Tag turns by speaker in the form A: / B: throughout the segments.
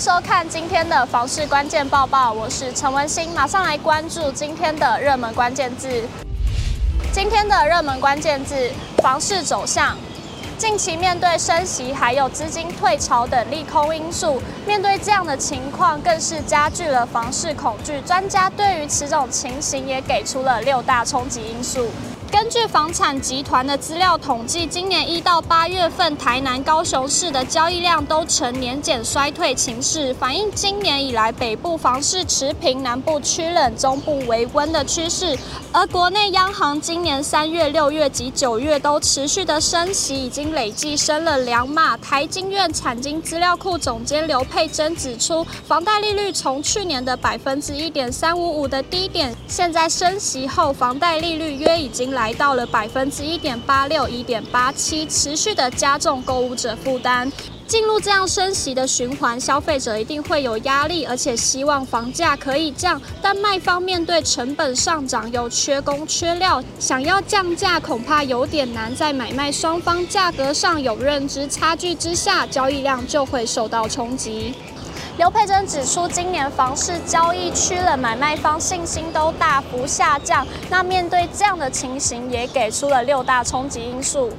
A: 收看今天的房市关键报报，我是陈文心，马上来关注今天的热门关键字。今天的热门关键字：房市走向。近期面对升息还有资金退潮等利空因素，面对这样的情况，更是加剧了房市恐惧。专家对于此种情形也给出了六大冲击因素。根据房产集团的资料统计，今年一到八月份，台南、高雄市的交易量都呈年减衰退情势，反映今年以来北部房市持平，南部趋冷，中部为温的趋势。而国内央行今年三月、六月及九月都持续的升息，已经累计升了两码。台经院产经资料库总监刘佩珍指出，房贷利率从去年的百分之一点三五五的低点，现在升息后，房贷利率约已经来。来到了百分之一点八六、一点八七，持续的加重购物者负担。进入这样升息的循环，消费者一定会有压力，而且希望房价可以降。但卖方面对成本上涨又缺工缺料，想要降价恐怕有点难。在买卖双方价格上有认知差距之下，交易量就会受到冲击。刘佩珍指出，今年房市交易趋冷，买卖方信心都大幅下降。那面对这样的情形，也给出了六大冲击因素。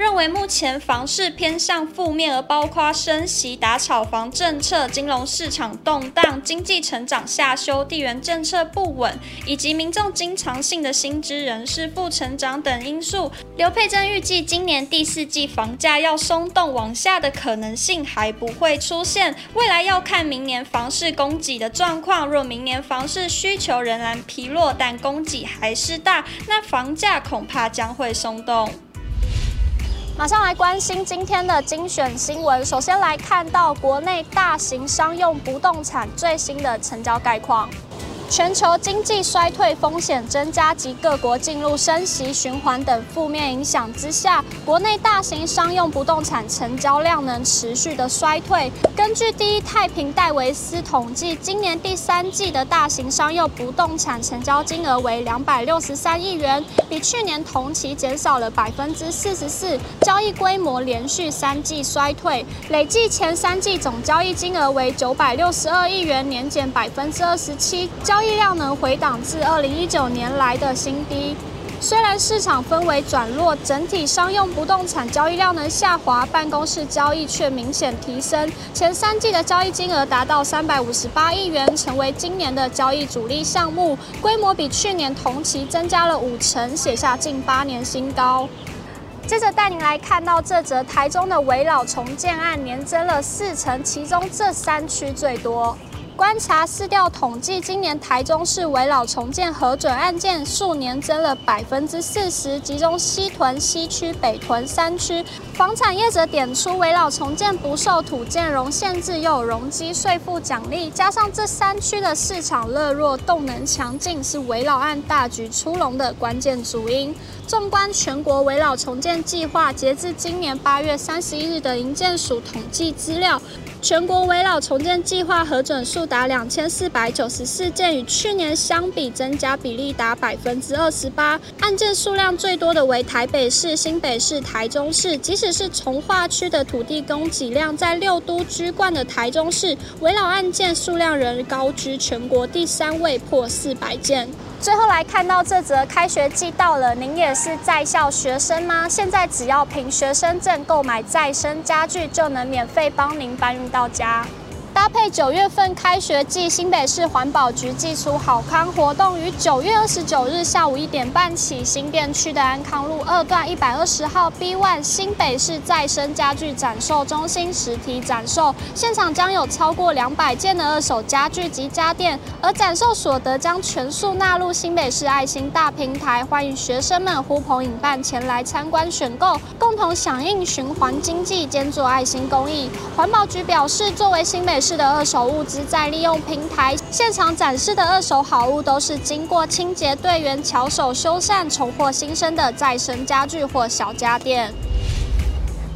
A: 认为目前房市偏向负面，而包括升息、打炒房政策、金融市场动荡、经济成长下修、地缘政策不稳，以及民众经常性的薪资人士负成长等因素。刘佩珍预计，今年第四季房价要松动往下的可能性还不会出现，未来要看明年房市供给的状况。若明年房市需求仍然疲弱，但供给还是大，那房价恐怕将会松动。马上来关心今天的精选新闻。首先来看到国内大型商用不动产最新的成交概况。全球经济衰退风险增加及各国进入升息循环等负面影响之下，国内大型商用不动产成交量能持续的衰退。根据第一太平戴维斯统计，今年第三季的大型商用不动产成交金额为两百六十三亿元，比去年同期减少了百分之四十四，交易规模连续三季衰退，累计前三季总交易金额为九百六十二亿元，年减百分之二十七，交交易量能回档至二零一九年来的新低。虽然市场氛围转弱，整体商用不动产交易量能下滑，办公室交易却明显提升。前三季的交易金额达到三百五十八亿元，成为今年的交易主力项目，规模比去年同期增加了五成，写下近八年新高。接着带您来看到这则台中的围老重建案，年增了四成，其中这三区最多。观察市调统计，今年台中市围老重建核准案件数年增了百分之四十，集中西屯、西区、北屯三区。房产业者点出，围老重建不受土建融限制，又有容积税负奖励，加上这三区的市场热络、动能强劲，是围老案大举出笼的关键主因。纵观全国围老重建计划，截至今年八月三十一日的营建署统计资料。全国围老重建计划核准数达两千四百九十四件，与去年相比增加比例达百分之二十八。案件数量最多的为台北市、新北市、台中市。即使是从化区的土地供给量在六都居冠的台中市，围老案件数量仍高居全国第三位，破四百件。最后来看到这则，开学季到了，您也是在校学生吗？现在只要凭学生证购买再生家具，就能免费帮您搬运到家。搭配九月份开学季，新北市环保局祭出好康活动，于九月二十九日下午一点半起，新店区的安康路二段一百二十号 B One 新北市再生家具展售中心实体展售，现场将有超过两百件的二手家具及家电，而展售所得将全数纳入新北市爱心大平台，欢迎学生们呼朋引伴前来参观选购，共同响应循环经济，兼做爱心公益。环保局表示，作为新北市的二手物资再利用平台，现场展示的二手好物都是经过清洁队员巧手修缮、重获新生的再生家具或小家电。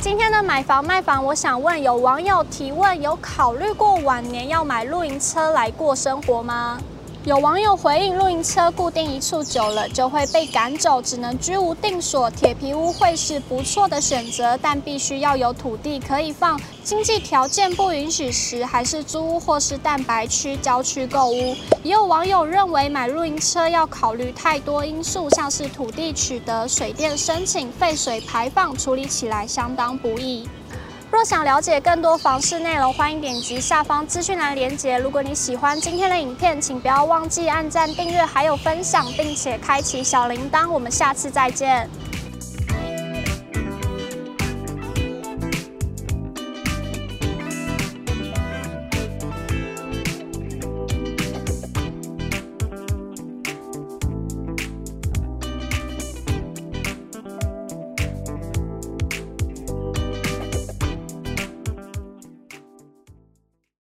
A: 今天的买房卖房，我想问有网友提问：有考虑过晚年要买露营车来过生活吗？有网友回应：露营车固定一处久了就会被赶走，只能居无定所。铁皮屋会是不错的选择，但必须要有土地可以放。经济条件不允许时，还是租屋或是蛋白区、郊区购屋。也有网友认为，买露营车要考虑太多因素，像是土地取得、水电申请、废水排放，处理起来相当不易。若想了解更多房事内容，欢迎点击下方资讯栏连接。如果你喜欢今天的影片，请不要忘记按赞、订阅，还有分享，并且开启小铃铛。我们下次再见。